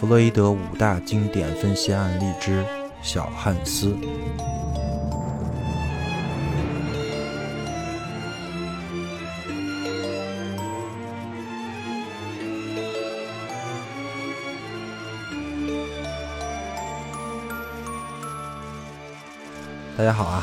弗洛伊德五大经典分析案例之小汉斯。大家好啊！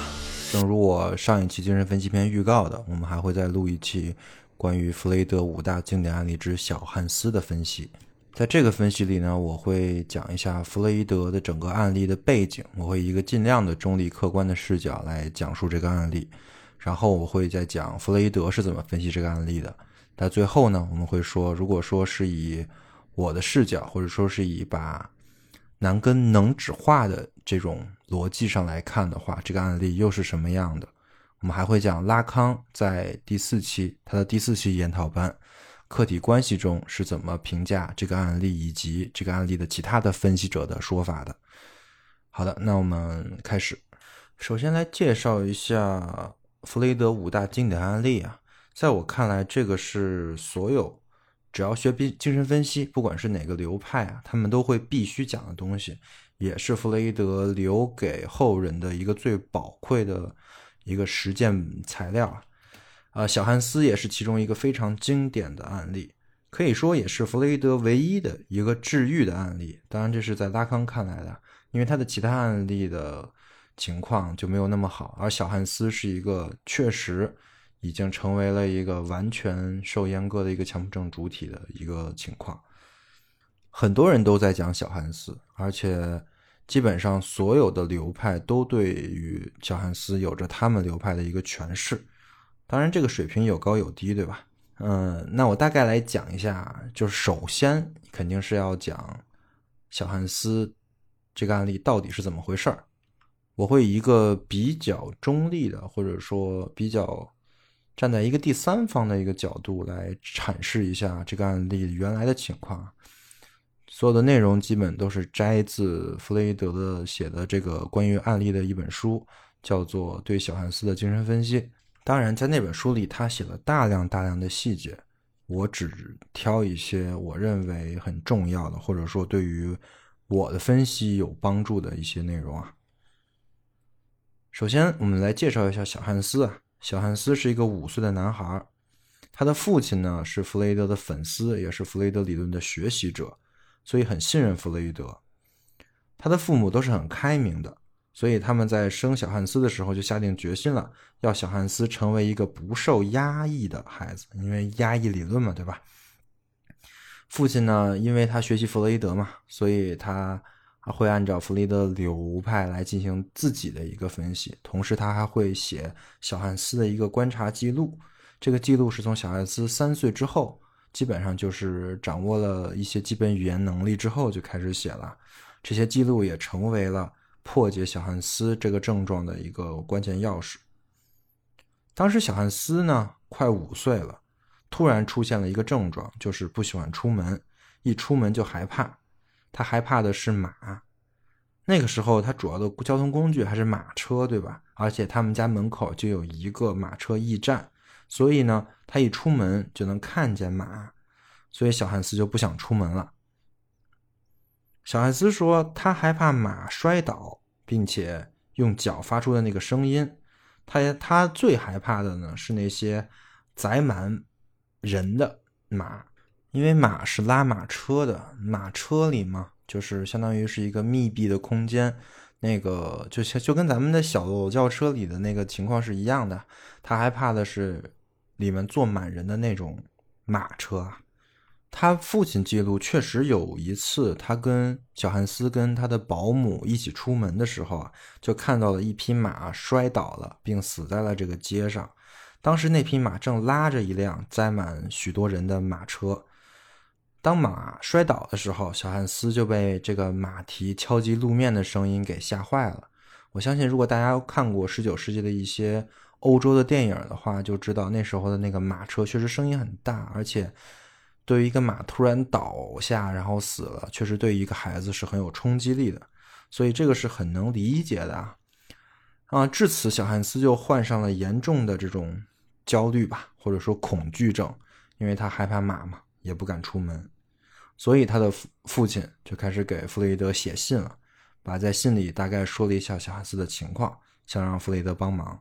正如我上一期精神分析篇预告的，我们还会再录一期关于弗雷德五大经典案例之小汉斯的分析。在这个分析里呢，我会讲一下弗洛伊德的整个案例的背景，我会一个尽量的中立客观的视角来讲述这个案例，然后我会再讲弗洛伊德是怎么分析这个案例的。在最后呢，我们会说，如果说是以我的视角，或者说是以把难跟能指化的这种逻辑上来看的话，这个案例又是什么样的？我们还会讲拉康在第四期他的第四期研讨班。客体关系中是怎么评价这个案例以及这个案例的其他的分析者的说法的？好的，那我们开始。首先来介绍一下弗雷德五大经典案例啊，在我看来，这个是所有只要学精精神分析，不管是哪个流派啊，他们都会必须讲的东西，也是弗雷德留给后人的一个最宝贵的一个实践材料。呃，小汉斯也是其中一个非常经典的案例，可以说也是弗雷德唯一的一个治愈的案例。当然，这是在拉康看来的，因为他的其他案例的情况就没有那么好。而小汉斯是一个确实已经成为了一个完全受阉割的一个强迫症主体的一个情况。很多人都在讲小汉斯，而且基本上所有的流派都对于小汉斯有着他们流派的一个诠释。当然，这个水平有高有低，对吧？嗯，那我大概来讲一下，就是首先肯定是要讲小汉斯这个案例到底是怎么回事儿。我会以一个比较中立的，或者说比较站在一个第三方的一个角度来阐释一下这个案例原来的情况。所有的内容基本都是摘自弗雷德的写的这个关于案例的一本书，叫做《对小汉斯的精神分析》。当然，在那本书里，他写了大量大量的细节，我只挑一些我认为很重要的，或者说对于我的分析有帮助的一些内容啊。首先，我们来介绍一下小汉斯啊。小汉斯是一个五岁的男孩，他的父亲呢是弗雷德的粉丝，也是弗雷德理论的学习者，所以很信任弗雷德。他的父母都是很开明的。所以他们在生小汉斯的时候就下定决心了，要小汉斯成为一个不受压抑的孩子，因为压抑理论嘛，对吧？父亲呢，因为他学习弗洛伊德嘛，所以他会按照弗洛伊德流派来进行自己的一个分析，同时他还会写小汉斯的一个观察记录。这个记录是从小汉斯三岁之后，基本上就是掌握了一些基本语言能力之后就开始写了。这些记录也成为了。破解小汉斯这个症状的一个关键钥匙。当时小汉斯呢快五岁了，突然出现了一个症状，就是不喜欢出门，一出门就害怕。他害怕的是马。那个时候他主要的交通工具还是马车，对吧？而且他们家门口就有一个马车驿站，所以呢，他一出门就能看见马，所以小汉斯就不想出门了。小艾斯说：“他害怕马摔倒，并且用脚发出的那个声音。他他最害怕的呢是那些载满人的马，因为马是拉马车的，马车里嘛，就是相当于是一个密闭的空间，那个就像就跟咱们的小轿车里的那个情况是一样的。他害怕的是里面坐满人的那种马车啊。”他父亲记录确实有一次，他跟小汉斯跟他的保姆一起出门的时候啊，就看到了一匹马摔倒了，并死在了这个街上。当时那匹马正拉着一辆载满许多人的马车。当马摔倒的时候，小汉斯就被这个马蹄敲击路面的声音给吓坏了。我相信，如果大家看过十九世纪的一些欧洲的电影的话，就知道那时候的那个马车确实声音很大，而且。对于一个马突然倒下然后死了，确实对于一个孩子是很有冲击力的，所以这个是很能理解的啊。啊，至此小汉斯就患上了严重的这种焦虑吧，或者说恐惧症，因为他害怕马嘛，也不敢出门。所以他的父父亲就开始给弗洛伊德写信了，把在信里大概说了一下小汉斯的情况，想让弗洛伊德帮忙。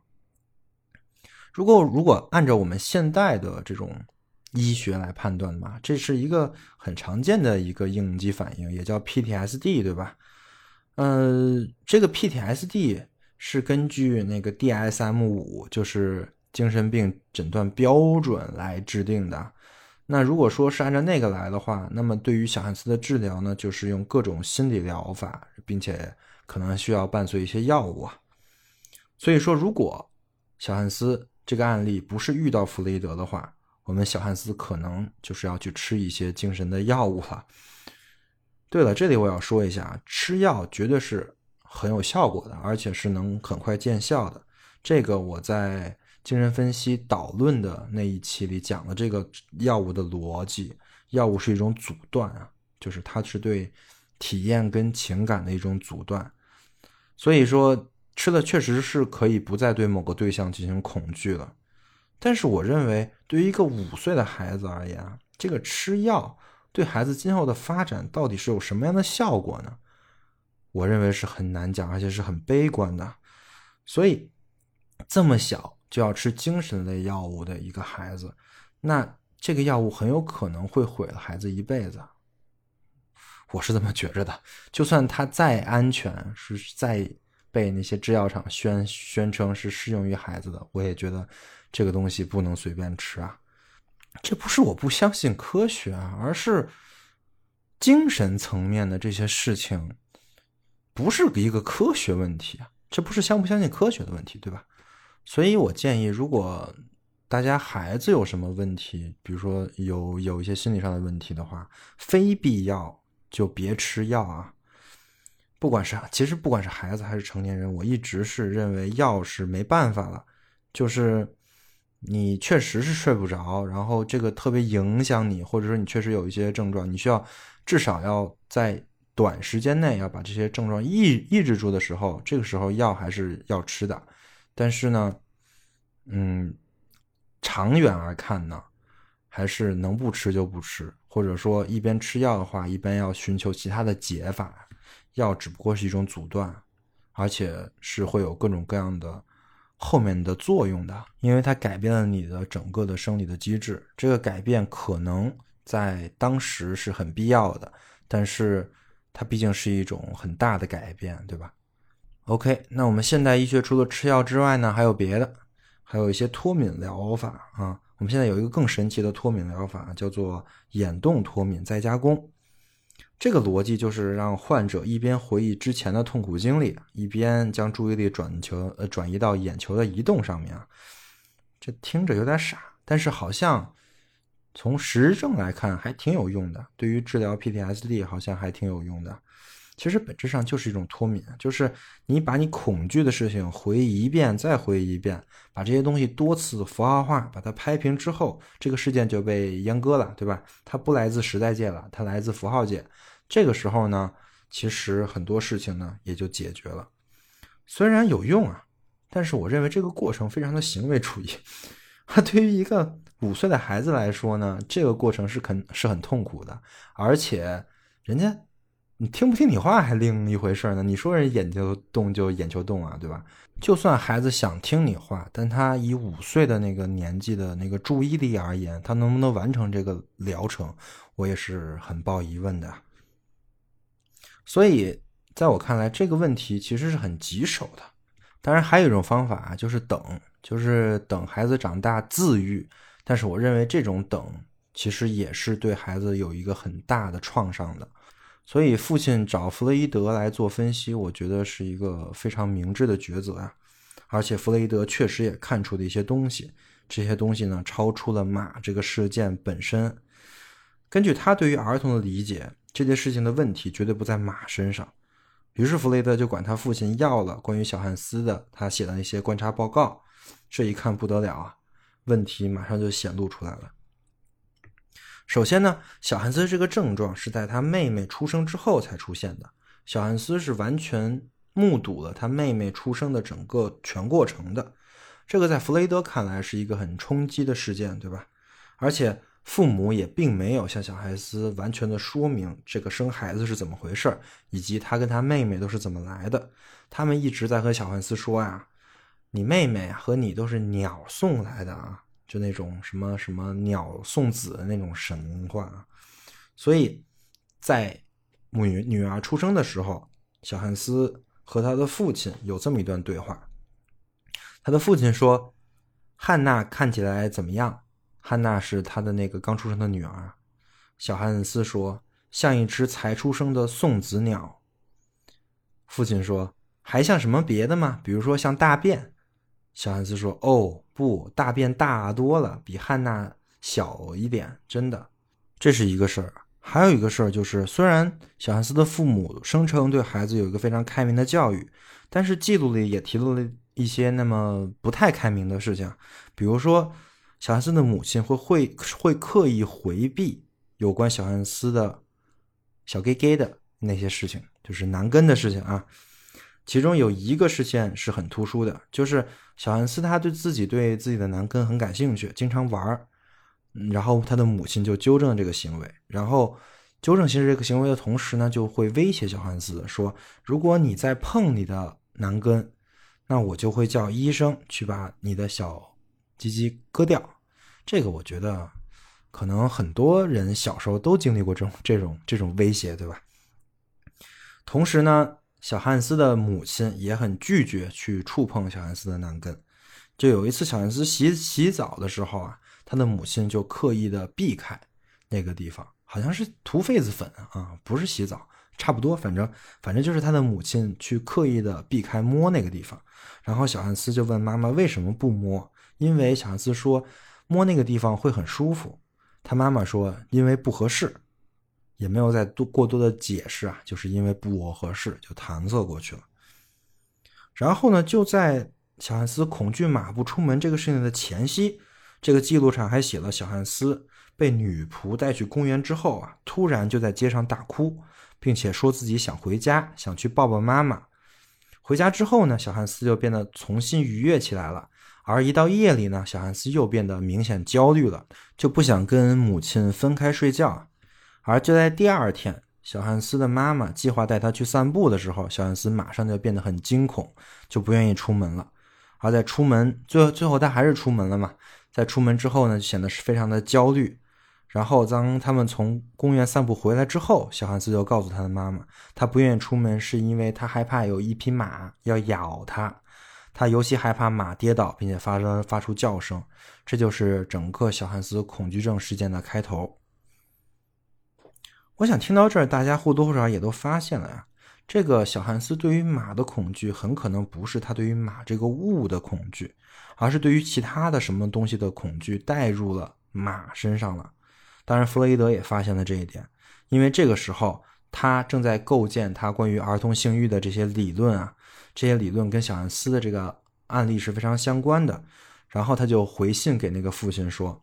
如果如果按照我们现代的这种医学来判断嘛，这是一个很常见的一个应激反应，也叫 PTSD，对吧？呃，这个 PTSD 是根据那个 DSM 五，就是精神病诊断标准来制定的。那如果说是按照那个来的话，那么对于小汉斯的治疗呢，就是用各种心理疗法，并且可能需要伴随一些药物啊。所以说，如果小汉斯这个案例不是遇到弗雷德的话，我们小汉斯可能就是要去吃一些精神的药物了。对了，这里我要说一下，吃药绝对是很有效果的，而且是能很快见效的。这个我在。精神分析导论的那一期里讲了这个药物的逻辑，药物是一种阻断啊，就是它是对体验跟情感的一种阻断，所以说吃了确实是可以不再对某个对象进行恐惧了。但是我认为，对于一个五岁的孩子而言，这个吃药对孩子今后的发展到底是有什么样的效果呢？我认为是很难讲，而且是很悲观的。所以这么小。就要吃精神类药物的一个孩子，那这个药物很有可能会毁了孩子一辈子。我是这么觉着的。就算它再安全，是再被那些制药厂宣宣称是适用于孩子的，我也觉得这个东西不能随便吃啊。这不是我不相信科学啊，而是精神层面的这些事情不是一个科学问题啊。这不是相不相信科学的问题，对吧？所以我建议，如果大家孩子有什么问题，比如说有有一些心理上的问题的话，非必要就别吃药啊。不管是其实不管是孩子还是成年人，我一直是认为药是没办法了。就是你确实是睡不着，然后这个特别影响你，或者说你确实有一些症状，你需要至少要在短时间内要把这些症状抑抑制住的时候，这个时候药还是要吃的。但是呢，嗯，长远而看呢，还是能不吃就不吃，或者说一边吃药的话，一边要寻求其他的解法。药只不过是一种阻断，而且是会有各种各样的后面的作用的，因为它改变了你的整个的生理的机制。这个改变可能在当时是很必要的，但是它毕竟是一种很大的改变，对吧？OK，那我们现代医学除了吃药之外呢，还有别的，还有一些脱敏疗法啊。我们现在有一个更神奇的脱敏疗法，叫做眼动脱敏再加工。这个逻辑就是让患者一边回忆之前的痛苦经历，一边将注意力转球呃转移到眼球的移动上面啊。这听着有点傻，但是好像从实证来看还挺有用的，对于治疗 PTSD 好像还挺有用的。其实本质上就是一种脱敏，就是你把你恐惧的事情回忆一遍，再回忆一遍，把这些东西多次符号化，把它拍平之后，这个事件就被阉割了，对吧？它不来自时代界了，它来自符号界。这个时候呢，其实很多事情呢也就解决了。虽然有用啊，但是我认为这个过程非常的行为主义。它 对于一个五岁的孩子来说呢，这个过程是肯是很痛苦的，而且人家。你听不听你话还另一回事呢。你说人眼球动就眼球动啊，对吧？就算孩子想听你话，但他以五岁的那个年纪的那个注意力而言，他能不能完成这个疗程，我也是很抱疑问的。所以，在我看来，这个问题其实是很棘手的。当然，还有一种方法就是等，就是等孩子长大自愈。但是，我认为这种等其实也是对孩子有一个很大的创伤的。所以，父亲找弗洛伊德来做分析，我觉得是一个非常明智的抉择啊。而且，弗洛伊德确实也看出了一些东西，这些东西呢，超出了马这个事件本身。根据他对于儿童的理解，这件事情的问题绝对不在马身上。于是，弗雷德就管他父亲要了关于小汉斯的他写的那些观察报告。这一看不得了啊，问题马上就显露出来了。首先呢，小汉斯这个症状是在他妹妹出生之后才出现的。小汉斯是完全目睹了他妹妹出生的整个全过程的，这个在弗雷德看来是一个很冲击的事件，对吧？而且父母也并没有向小汉斯完全的说明这个生孩子是怎么回事以及他跟他妹妹都是怎么来的。他们一直在和小汉斯说啊：“你妹妹和你都是鸟送来的啊，就那种什么什么鸟送子的那种神话。”所以，在母女女儿出生的时候，小汉斯和他的父亲有这么一段对话。他的父亲说：“汉娜看起来怎么样？”汉娜是他的那个刚出生的女儿。小汉斯说：“像一只才出生的送子鸟。”父亲说：“还像什么别的吗？比如说像大便？”小汉斯说：“哦，不，大便大多了，比汉娜小一点，真的。”这是一个事儿。还有一个事儿就是，虽然小汉斯的父母声称对孩子有一个非常开明的教育，但是记录里也提到了一些那么不太开明的事情，比如说。小汉斯的母亲会会会刻意回避有关小汉斯的小 gay gay 的那些事情，就是男根的事情啊。其中有一个事件是很突出的，就是小汉斯他对自己对自己的男根很感兴趣，经常玩儿。然后他的母亲就纠正这个行为，然后纠正其实这个行为的同时呢，就会威胁小汉斯说：“如果你再碰你的男根，那我就会叫医生去把你的小。”鸡鸡割掉，这个我觉得可能很多人小时候都经历过这种这种这种威胁，对吧？同时呢，小汉斯的母亲也很拒绝去触碰小汉斯的男根。就有一次，小汉斯洗洗澡的时候啊，他的母亲就刻意的避开那个地方，好像是涂痱子粉啊，不是洗澡，差不多，反正反正就是他的母亲去刻意的避开摸那个地方。然后小汉斯就问妈妈为什么不摸。因为小汉斯说摸那个地方会很舒服，他妈妈说因为不合适，也没有再多过多的解释啊，就是因为不合适就搪塞过去了。然后呢，就在小汉斯恐惧马不出门这个事情的前夕，这个记录上还写了小汉斯被女仆带去公园之后啊，突然就在街上大哭，并且说自己想回家，想去抱抱妈妈。回家之后呢，小汉斯就变得重新愉悦起来了。而一到夜里呢，小汉斯又变得明显焦虑了，就不想跟母亲分开睡觉。而就在第二天，小汉斯的妈妈计划带他去散步的时候，小汉斯马上就变得很惊恐，就不愿意出门了。而在出门最最后他还是出门了嘛，在出门之后呢，就显得是非常的焦虑。然后当他们从公园散步回来之后，小汉斯就告诉他的妈妈，他不愿意出门是因为他害怕有一匹马要咬他。他尤其害怕马跌倒，并且发生发出叫声，这就是整个小汉斯恐惧症事件的开头。我想听到这儿，大家或多或少也都发现了呀，这个小汉斯对于马的恐惧，很可能不是他对于马这个物的恐惧，而是对于其他的什么东西的恐惧带入了马身上了。当然，弗洛伊德也发现了这一点，因为这个时候他正在构建他关于儿童性欲的这些理论啊。这些理论跟小汉斯的这个案例是非常相关的，然后他就回信给那个父亲说：“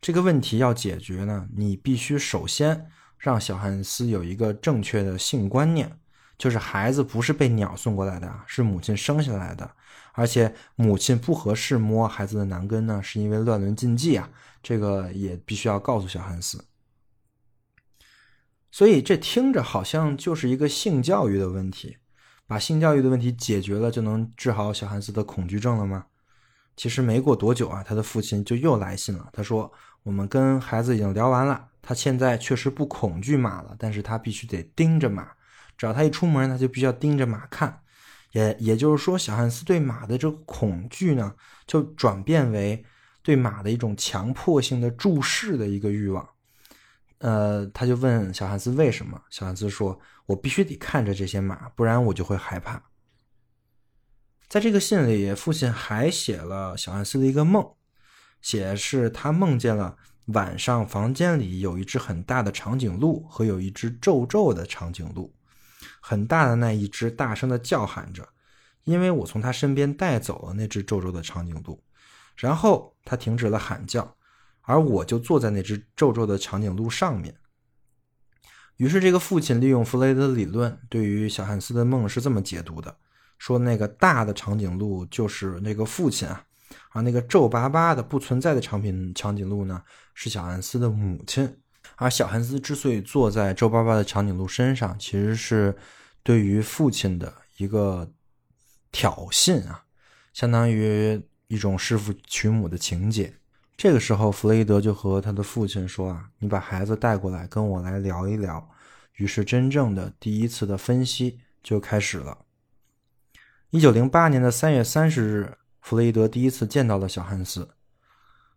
这个问题要解决呢，你必须首先让小汉斯有一个正确的性观念，就是孩子不是被鸟送过来的，是母亲生下来的，而且母亲不合适摸孩子的男根呢，是因为乱伦禁忌啊，这个也必须要告诉小汉斯。所以这听着好像就是一个性教育的问题。”把性教育的问题解决了，就能治好小汉斯的恐惧症了吗？其实没过多久啊，他的父亲就又来信了。他说：“我们跟孩子已经聊完了，他现在确实不恐惧马了，但是他必须得盯着马，只要他一出门，他就必须要盯着马看。也也就是说，小汉斯对马的这个恐惧呢，就转变为对马的一种强迫性的注视的一个欲望。”呃，他就问小汉斯为什么？小汉斯说：“我必须得看着这些马，不然我就会害怕。”在这个信里，父亲还写了小汉斯的一个梦，写是他梦见了晚上房间里有一只很大的长颈鹿和有一只皱皱的长颈鹿，很大的那一只大声的叫喊着，因为我从他身边带走了那只皱皱的长颈鹿，然后他停止了喊叫。而我就坐在那只皱皱的长颈鹿上面。于是，这个父亲利用弗雷德理论，对于小汉斯的梦是这么解读的：说那个大的长颈鹿就是那个父亲啊，而那个皱巴巴的不存在的长柄长颈鹿呢，是小汉斯的母亲。而小汉斯之所以坐在皱巴巴的长颈鹿身上，其实是对于父亲的一个挑衅啊，相当于一种弑父娶母的情节。这个时候，弗雷德就和他的父亲说：“啊，你把孩子带过来，跟我来聊一聊。”于是，真正的第一次的分析就开始了。一九零八年的三月三十日，弗雷德第一次见到了小汉斯。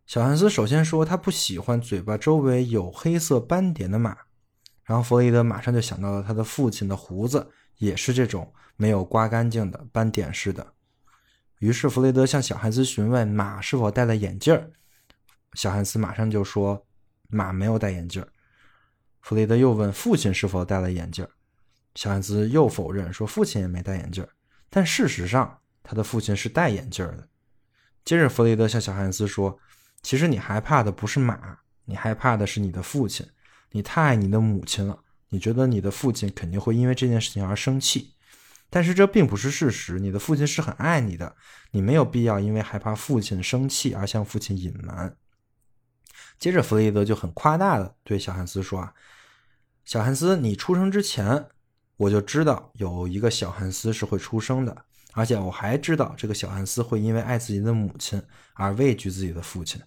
小汉斯首先说他不喜欢嘴巴周围有黑色斑点的马，然后弗雷德马上就想到了他的父亲的胡子也是这种没有刮干净的斑点似的。于是弗雷德向小汉斯询问马是否戴了眼镜儿，小汉斯马上就说马没有戴眼镜儿。弗雷德又问父亲是否戴了眼镜儿，小汉斯又否认说父亲也没戴眼镜儿。但事实上，他的父亲是戴眼镜的。接着，弗雷德向小汉斯说：“其实你害怕的不是马，你害怕的是你的父亲。你太爱你的母亲了，你觉得你的父亲肯定会因为这件事情而生气。但是这并不是事实，你的父亲是很爱你的，你没有必要因为害怕父亲生气而向父亲隐瞒。”接着，弗雷德就很夸大的对小汉斯说：“啊，小汉斯，你出生之前。”我就知道有一个小汉斯是会出生的，而且我还知道这个小汉斯会因为爱自己的母亲而畏惧自己的父亲。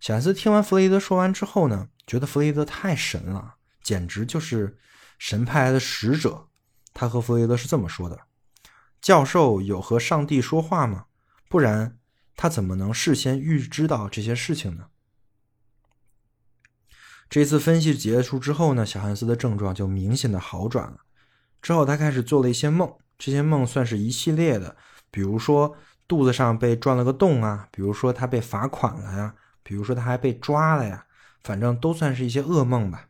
小汉斯听完弗雷德说完之后呢，觉得弗雷德太神了，简直就是神派来的使者。他和弗雷德是这么说的：“教授有和上帝说话吗？不然他怎么能事先预知到这些事情呢？”这次分析结束之后呢，小汉斯的症状就明显的好转了。之后他开始做了一些梦，这些梦算是一系列的，比如说肚子上被钻了个洞啊，比如说他被罚款了呀，比如说他还被抓了呀，反正都算是一些噩梦吧。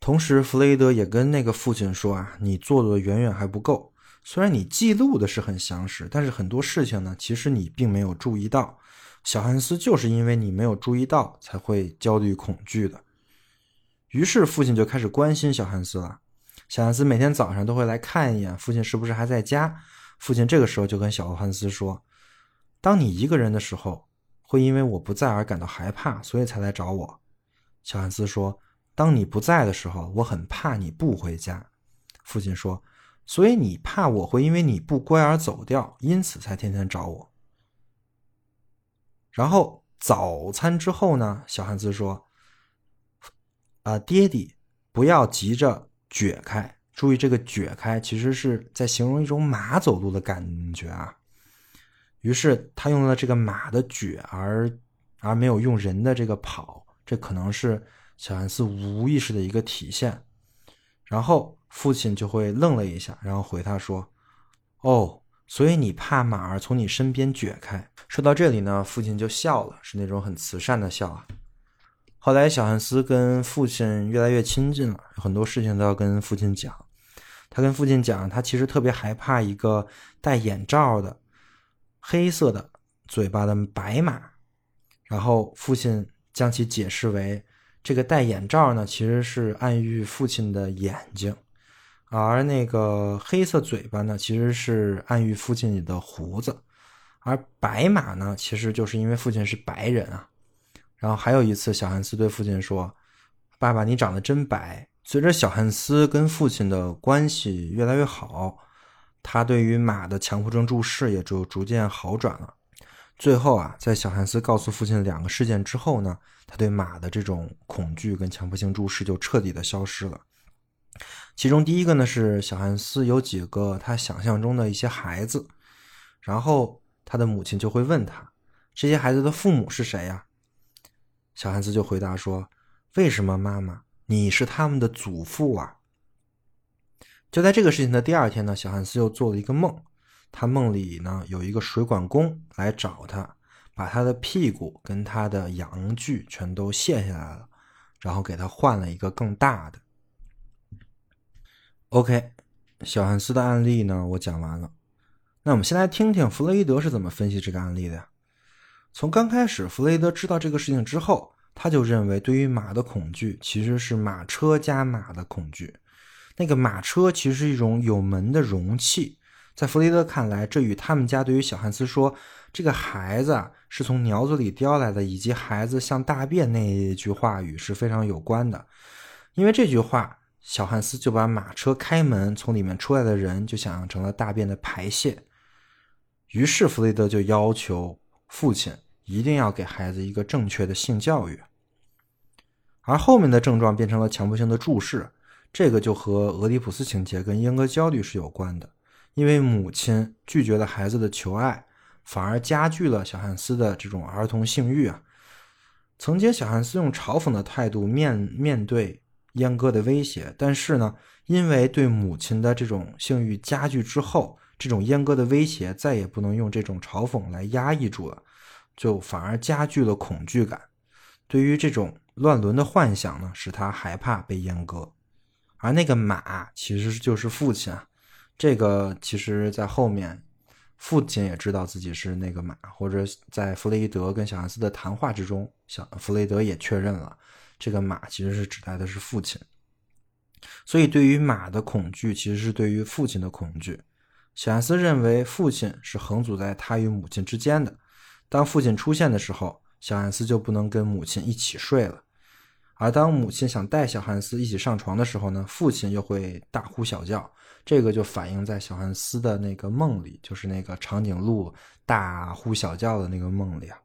同时，弗雷德也跟那个父亲说啊，你做的远远还不够。虽然你记录的是很详实，但是很多事情呢，其实你并没有注意到。小汉斯就是因为你没有注意到，才会焦虑恐惧的。于是父亲就开始关心小汉斯了。小汉斯每天早上都会来看一眼父亲是不是还在家。父亲这个时候就跟小汉斯说：“当你一个人的时候，会因为我不在而感到害怕，所以才来找我。”小汉斯说：“当你不在的时候，我很怕你不回家。”父亲说：“所以你怕我会因为你不乖而走掉，因此才天天找我。”然后早餐之后呢？小汉斯说。啊，爹地，不要急着撅开。注意，这个撅开其实是在形容一种马走路的感觉啊。于是他用了这个马的撅，而而没有用人的这个跑。这可能是小汉斯无意识的一个体现。然后父亲就会愣了一下，然后回他说：“哦，所以你怕马儿从你身边撅开。”说到这里呢，父亲就笑了，是那种很慈善的笑啊。后来，小汉斯跟父亲越来越亲近了，很多事情都要跟父亲讲。他跟父亲讲，他其实特别害怕一个戴眼罩的、黑色的嘴巴的白马。然后父亲将其解释为，这个戴眼罩呢，其实是暗喻父亲的眼睛，而那个黑色嘴巴呢，其实是暗喻父亲的胡子，而白马呢，其实就是因为父亲是白人啊。然后还有一次，小汉斯对父亲说：“爸爸，你长得真白。”随着小汉斯跟父亲的关系越来越好，他对于马的强迫症注视也就逐渐好转了。最后啊，在小汉斯告诉父亲两个事件之后呢，他对马的这种恐惧跟强迫性注视就彻底的消失了。其中第一个呢是小汉斯有几个他想象中的一些孩子，然后他的母亲就会问他：“这些孩子的父母是谁呀？”小汉斯就回答说：“为什么妈妈？你是他们的祖父啊！”就在这个事情的第二天呢，小汉斯又做了一个梦，他梦里呢有一个水管工来找他，把他的屁股跟他的阳具全都卸下来了，然后给他换了一个更大的。OK，小汉斯的案例呢我讲完了，那我们先来听听弗洛伊德是怎么分析这个案例的呀。从刚开始，弗雷德知道这个事情之后，他就认为对于马的恐惧其实是马车加马的恐惧。那个马车其实是一种有门的容器，在弗雷德看来，这与他们家对于小汉斯说这个孩子是从鸟嘴里叼来的，以及孩子像大便那一句话语是非常有关的。因为这句话，小汉斯就把马车开门，从里面出来的人就想象成了大便的排泄。于是弗雷德就要求父亲一定要给孩子一个正确的性教育。而后面的症状变成了强迫性的注视，这个就和俄狄浦斯情节跟阉割焦虑是有关的。因为母亲拒绝了孩子的求爱，反而加剧了小汉斯的这种儿童性欲啊。曾经，小汉斯用嘲讽的态度面面对阉割的威胁，但是呢，因为对母亲的这种性欲加剧之后，这种阉割的威胁再也不能用这种嘲讽来压抑住了，就反而加剧了恐惧感。对于这种乱伦的幻想呢，使他害怕被阉割。而那个马其实就是父亲啊。这个其实，在后面，父亲也知道自己是那个马，或者在弗雷德跟小汉斯的谈话之中，小弗雷德也确认了，这个马其实是指代的是父亲。所以，对于马的恐惧，其实是对于父亲的恐惧。小汉斯认为父亲是横阻在他与母亲之间的，当父亲出现的时候，小汉斯就不能跟母亲一起睡了。而当母亲想带小汉斯一起上床的时候呢，父亲又会大呼小叫。这个就反映在小汉斯的那个梦里，就是那个长颈鹿大呼小叫的那个梦里啊。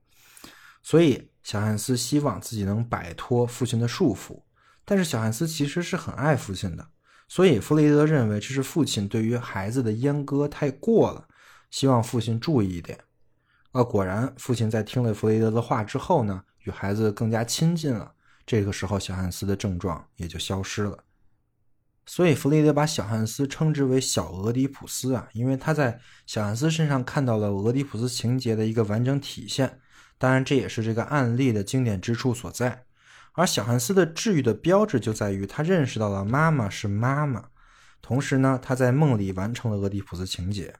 所以小汉斯希望自己能摆脱父亲的束缚，但是小汉斯其实是很爱父亲的，所以弗雷德认为这是父亲对于孩子的阉割太过了，希望父亲注意一点。啊，果然，父亲在听了弗雷德的话之后呢，与孩子更加亲近了。这个时候，小汉斯的症状也就消失了。所以弗雷德把小汉斯称之为小俄狄浦斯啊，因为他在小汉斯身上看到了俄狄浦斯情节的一个完整体现。当然，这也是这个案例的经典之处所在。而小汉斯的治愈的标志就在于他认识到了妈妈是妈妈，同时呢，他在梦里完成了俄狄浦斯情节，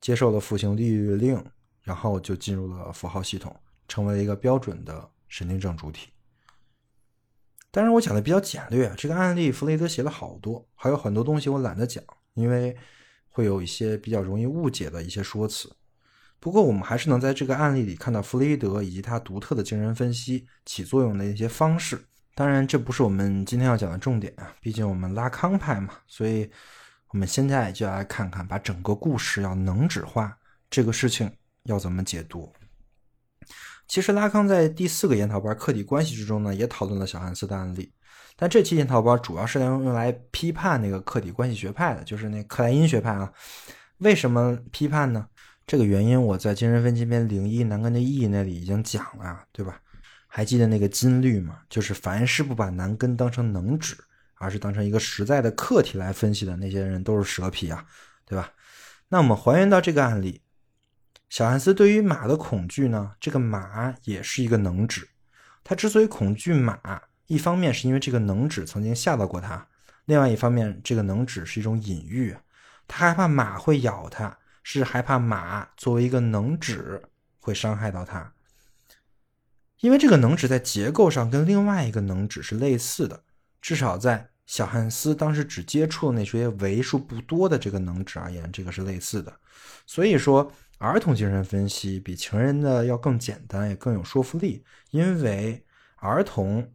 接受了父亲地狱令，然后就进入了符号系统，成为了一个标准的神经症主体。当然，我讲的比较简略。这个案例弗雷德写了好多，还有很多东西我懒得讲，因为会有一些比较容易误解的一些说辞。不过，我们还是能在这个案例里看到弗雷德以及他独特的精神分析起作用的一些方式。当然，这不是我们今天要讲的重点啊，毕竟我们拉康派嘛。所以，我们现在就来看看，把整个故事要能指化这个事情要怎么解读。其实拉康在第四个研讨班客体关系之中呢，也讨论了小汉斯的案例，但这期研讨班主要是用用来批判那个客体关系学派的，就是那克莱因学派啊。为什么批判呢？这个原因我在精神分析篇零一南根的意义那里已经讲了，对吧？还记得那个金律吗？就是凡是不把南根当成能指，而是当成一个实在的客体来分析的那些人都是蛇皮啊，对吧？那我们还原到这个案例。小汉斯对于马的恐惧呢？这个马也是一个能指。他之所以恐惧马，一方面是因为这个能指曾经吓到过他；另外一方面，这个能指是一种隐喻。他害怕马会咬他，是害怕马作为一个能指会伤害到他。因为这个能指在结构上跟另外一个能指是类似的，至少在小汉斯当时只接触的那些为数不多的这个能指而言，这个是类似的。所以说。儿童精神分析比成人的要更简单，也更有说服力，因为儿童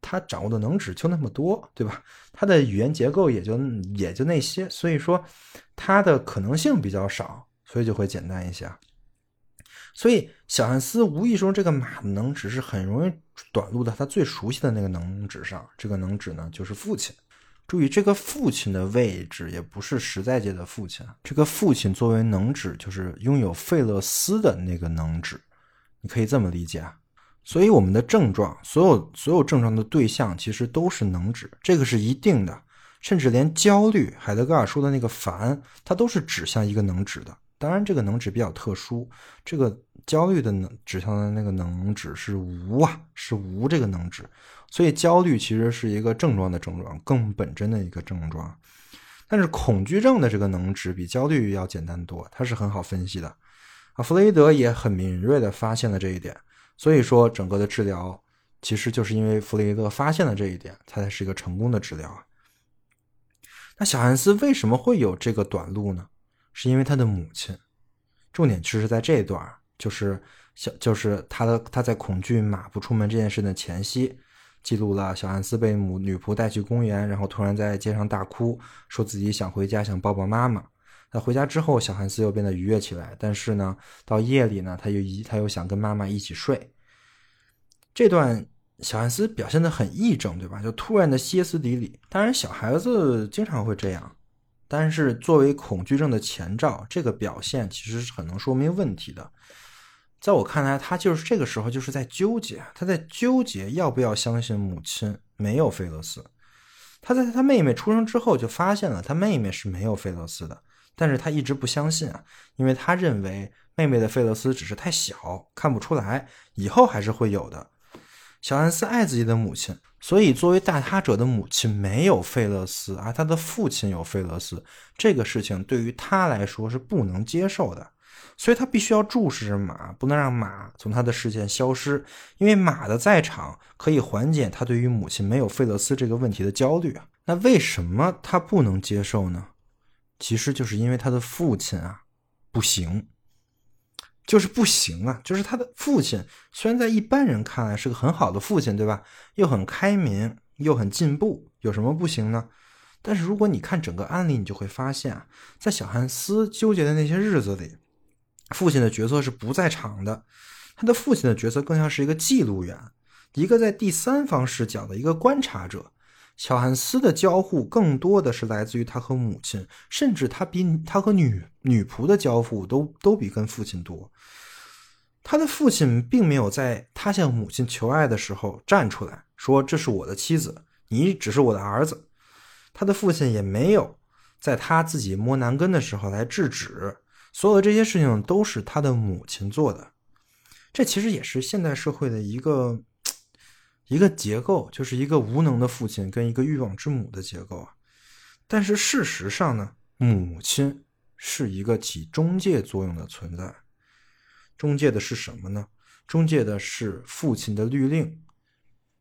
他掌握的能指就那么多，对吧？他的语言结构也就也就那些，所以说他的可能性比较少，所以就会简单一些。所以小汉斯无意中这个马的能指是很容易短路到他最熟悉的那个能指上，这个能指呢就是父亲。注意，这个父亲的位置也不是实在界的父亲。这个父亲作为能指，就是拥有费勒斯的那个能指，你可以这么理解啊。所以我们的症状，所有所有症状的对象其实都是能指，这个是一定的。甚至连焦虑，海德格尔说的那个烦，它都是指向一个能指的。当然，这个能指比较特殊，这个焦虑的能指向的那个能指是无啊，是无这个能指。所以焦虑其实是一个症状的症状，更本真的一个症状。但是恐惧症的这个能指比焦虑要简单多，它是很好分析的。啊，弗雷德也很敏锐的发现了这一点。所以说，整个的治疗其实就是因为弗雷德发现了这一点，它才是一个成功的治疗啊。那小汉斯为什么会有这个短路呢？是因为他的母亲。重点其实在这一段，就是小，就是他的他在恐惧马不出门这件事的前夕，记录了小汉斯被母女仆带去公园，然后突然在街上大哭，说自己想回家，想抱抱妈妈。那回家之后，小汉斯又变得愉悦起来，但是呢，到夜里呢，他又一他又想跟妈妈一起睡。这段小汉斯表现的很癔症，对吧？就突然的歇斯底里。当然，小孩子经常会这样。但是作为恐惧症的前兆，这个表现其实是很能说明问题的。在我看来，他就是这个时候就是在纠结，他在纠结要不要相信母亲没有费勒斯。他在他妹妹出生之后就发现了他妹妹是没有费勒斯的，但是他一直不相信啊，因为他认为妹妹的费勒斯只是太小，看不出来，以后还是会有的。小安斯爱自己的母亲。所以，作为大他者的母亲没有费勒斯，而他的父亲有费勒斯，这个事情对于他来说是不能接受的。所以他必须要注视着马，不能让马从他的视线消失，因为马的在场可以缓解他对于母亲没有费勒斯这个问题的焦虑啊。那为什么他不能接受呢？其实就是因为他的父亲啊不行。就是不行啊！就是他的父亲，虽然在一般人看来是个很好的父亲，对吧？又很开明，又很进步，有什么不行呢？但是如果你看整个案例，你就会发现啊，在小汉斯纠结的那些日子里，父亲的角色是不在场的，他的父亲的角色更像是一个记录员，一个在第三方视角的一个观察者。乔汉斯的交互更多的是来自于他和母亲，甚至他比他和女女仆的交互都都比跟父亲多。他的父亲并没有在他向母亲求爱的时候站出来说：“这是我的妻子，你只是我的儿子。”他的父亲也没有在他自己摸男根的时候来制止。所有的这些事情都是他的母亲做的。这其实也是现代社会的一个。一个结构就是一个无能的父亲跟一个欲望之母的结构啊，但是事实上呢，母亲是一个起中介作用的存在。中介的是什么呢？中介的是父亲的律令，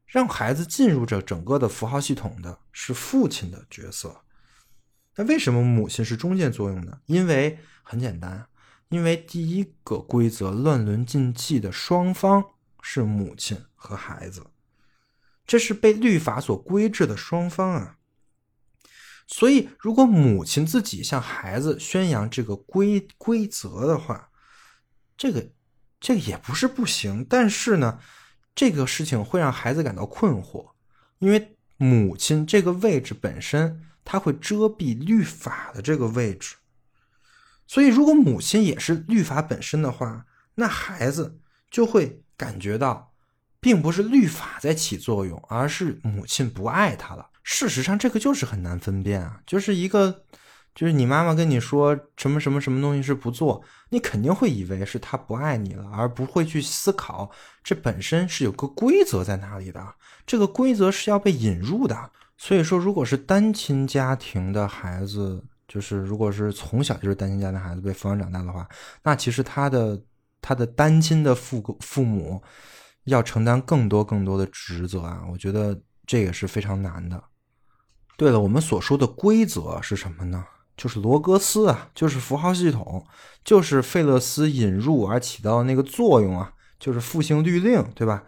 让孩子进入这整个的符号系统的是父亲的角色。那为什么母亲是中介作用呢？因为很简单，因为第一个规则乱伦禁忌的双方是母亲和孩子。这是被律法所规制的双方啊，所以如果母亲自己向孩子宣扬这个规规则的话，这个这个也不是不行，但是呢，这个事情会让孩子感到困惑，因为母亲这个位置本身，它会遮蔽律法的这个位置，所以如果母亲也是律法本身的话，那孩子就会感觉到。并不是律法在起作用，而是母亲不爱他了。事实上，这个就是很难分辨啊，就是一个，就是你妈妈跟你说什么什么什么东西是不做，你肯定会以为是她不爱你了，而不会去思考这本身是有个规则在哪里的。这个规则是要被引入的。所以说，如果是单亲家庭的孩子，就是如果是从小就是单亲家庭孩子被抚养长大的话，那其实他的他的单亲的父父母。要承担更多更多的职责啊！我觉得这个是非常难的。对了，我们所说的规则是什么呢？就是罗格斯啊，就是符号系统，就是费勒斯引入而起到那个作用啊，就是复兴律令，对吧？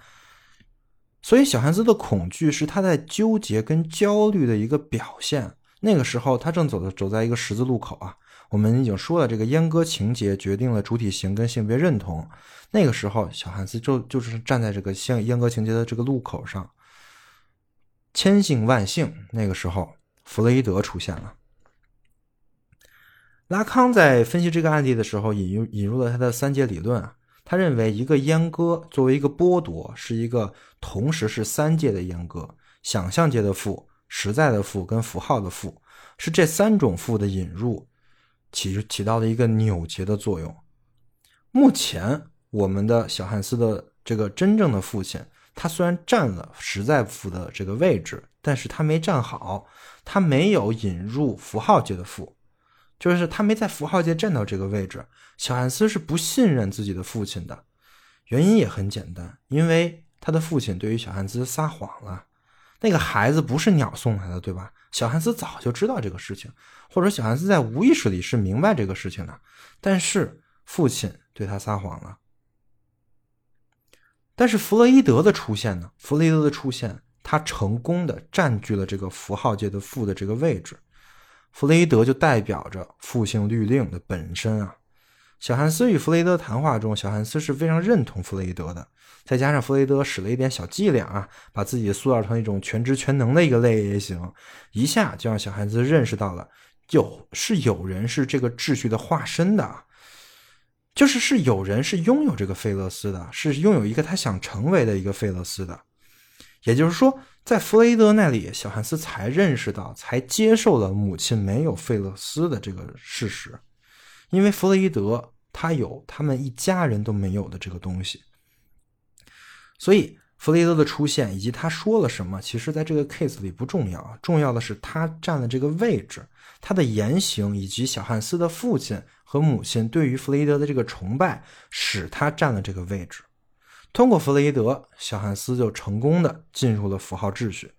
所以小汉斯的恐惧是他在纠结跟焦虑的一个表现。那个时候，他正走的走在一个十字路口啊。我们已经说了，这个阉割情节决定了主体性跟性别认同。那个时候，小汉斯就就是站在这个性阉割情节的这个路口上，千幸万幸，那个时候弗洛伊德出现了。拉康在分析这个案例的时候，引入引入了他的三阶理论啊。他认为，一个阉割作为一个剥夺，是一个同时是三界的阉割：想象界的负、实在的负跟符号的负，是这三种负的引入。起起到了一个扭结的作用。目前，我们的小汉斯的这个真正的父亲，他虽然占了实在父的这个位置，但是他没站好，他没有引入符号界的父，就是他没在符号界站到这个位置。小汉斯是不信任自己的父亲的，原因也很简单，因为他的父亲对于小汉斯撒谎了。那个孩子不是鸟送来的，对吧？小汉斯早就知道这个事情，或者小汉斯在无意识里是明白这个事情的，但是父亲对他撒谎了。但是弗洛伊德的出现呢？弗洛伊德的出现，他成功的占据了这个符号界的父的这个位置。弗洛伊德就代表着父性律令的本身啊。小汉斯与弗雷德谈话中，小汉斯是非常认同弗雷德的。再加上弗雷德使了一点小伎俩啊，把自己塑造成一种全知全能的一个类也行，一下就让小汉斯认识到了，有是有人是这个秩序的化身的，就是是有人是拥有这个费勒斯的，是拥有一个他想成为的一个费勒斯的。也就是说，在弗雷德那里，小汉斯才认识到，才接受了母亲没有费勒斯的这个事实，因为弗雷德他有他们一家人都没有的这个东西。所以，弗雷德的出现以及他说了什么，其实在这个 case 里不重要，重要的是他占了这个位置，他的言行以及小汉斯的父亲和母亲对于弗雷德的这个崇拜，使他占了这个位置。通过弗雷德，小汉斯就成功的进入了符号秩序。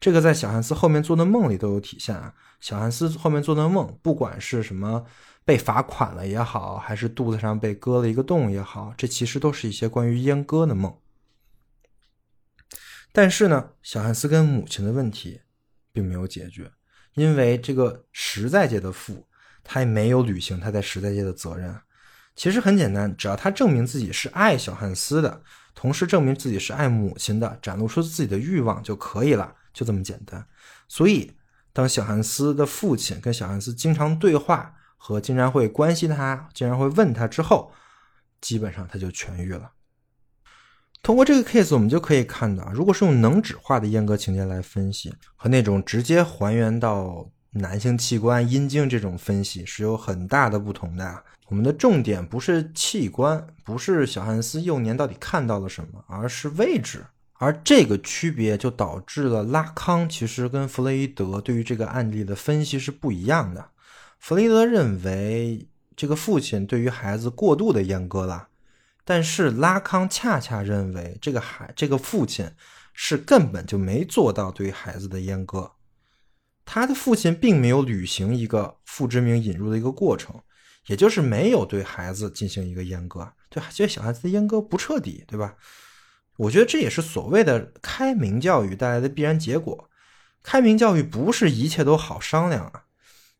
这个在小汉斯后面做的梦里都有体现啊。小汉斯后面做的梦，不管是什么被罚款了也好，还是肚子上被割了一个洞也好，这其实都是一些关于阉割的梦。但是呢，小汉斯跟母亲的问题并没有解决，因为这个实在界的父，他也没有履行他在实在界的责任。其实很简单，只要他证明自己是爱小汉斯的，同时证明自己是爱母亲的，展露出自己的欲望就可以了，就这么简单。所以，当小汉斯的父亲跟小汉斯经常对话，和经常会关心他，经常会问他之后，基本上他就痊愈了。通过这个 case，我们就可以看到，如果是用能指化的阉割情节来分析，和那种直接还原到男性器官阴茎这种分析是有很大的不同的。我们的重点不是器官，不是小汉斯幼年到底看到了什么，而是位置。而这个区别就导致了拉康其实跟弗洛伊德对于这个案例的分析是不一样的。弗雷德认为这个父亲对于孩子过度的阉割了。但是拉康恰恰认为，这个孩这个父亲是根本就没做到对孩子的阉割，他的父亲并没有履行一个父之名引入的一个过程，也就是没有对孩子进行一个阉割，对这小孩子的阉割不彻底，对吧？我觉得这也是所谓的开明教育带来的必然结果。开明教育不是一切都好商量啊，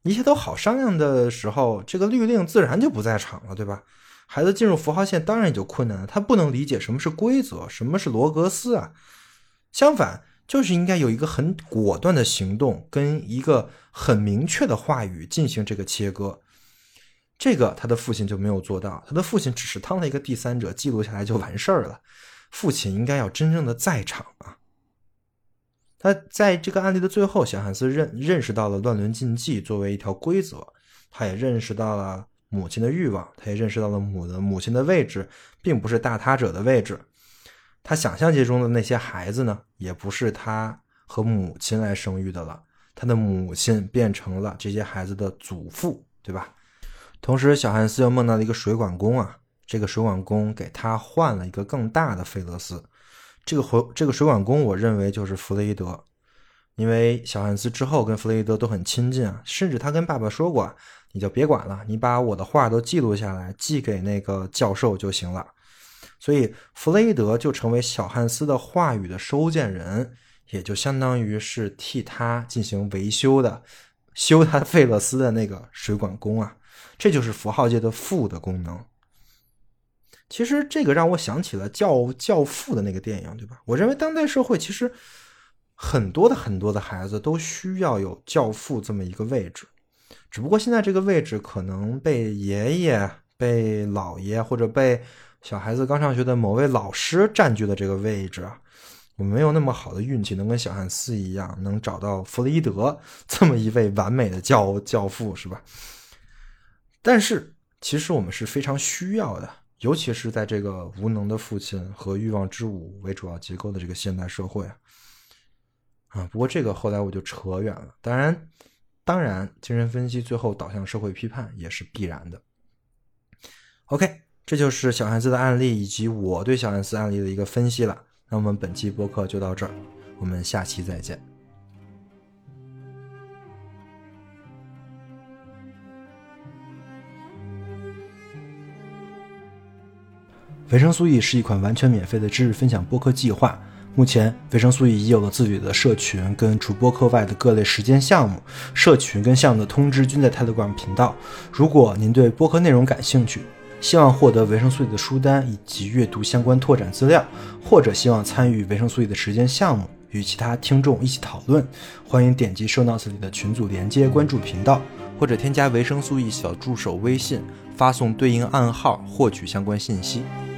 一切都好商量的时候，这个律令自然就不在场了，对吧？孩子进入符号线当然也就困难了，他不能理解什么是规则，什么是罗格斯啊。相反，就是应该有一个很果断的行动，跟一个很明确的话语进行这个切割。这个他的父亲就没有做到，他的父亲只是当了一个第三者，记录下来就完事儿了。父亲应该要真正的在场啊。那在这个案例的最后，小汉斯认认识到了乱伦禁忌作为一条规则，他也认识到了。母亲的欲望，他也认识到了母的母亲的位置，并不是大他者的位置。他想象界中的那些孩子呢，也不是他和母亲来生育的了。他的母亲变成了这些孩子的祖父，对吧？同时，小汉斯又梦到了一个水管工啊，这个水管工给他换了一个更大的费勒斯。这个回这个水管工，我认为就是弗雷德，因为小汉斯之后跟弗雷德都很亲近啊，甚至他跟爸爸说过。你就别管了，你把我的话都记录下来，寄给那个教授就行了。所以弗雷德就成为小汉斯的话语的收件人，也就相当于是替他进行维修的，修他费勒斯的那个水管工啊。这就是符号界的负的功能。其实这个让我想起了教教父的那个电影，对吧？我认为当代社会其实很多的很多的孩子都需要有教父这么一个位置。只不过现在这个位置可能被爷爷、被姥爷或者被小孩子刚上学的某位老师占据了这个位置。我没有那么好的运气，能跟小汉斯一样，能找到弗洛伊德这么一位完美的教教父，是吧？但是其实我们是非常需要的，尤其是在这个无能的父亲和欲望之舞为主要结构的这个现代社会啊。不过这个后来我就扯远了，当然。当然，精神分析最后导向社会批判也是必然的。OK，这就是小孩子的案例以及我对小汉斯案例的一个分析了。那我们本期播客就到这儿，我们下期再见。维生素 E 是一款完全免费的知识分享播客计划。目前，维生素 E 已有了自己的社群，跟除播客外的各类实践项目。社群跟项目的通知均在 Telegram 频道。如果您对播客内容感兴趣，希望获得维生素 E 的书单以及阅读相关拓展资料，或者希望参与维生素 E 的实践项目，与其他听众一起讨论，欢迎点击 Show Notes 里的群组连接，关注频道，或者添加维生素 E 小助手微信，发送对应暗号获取相关信息。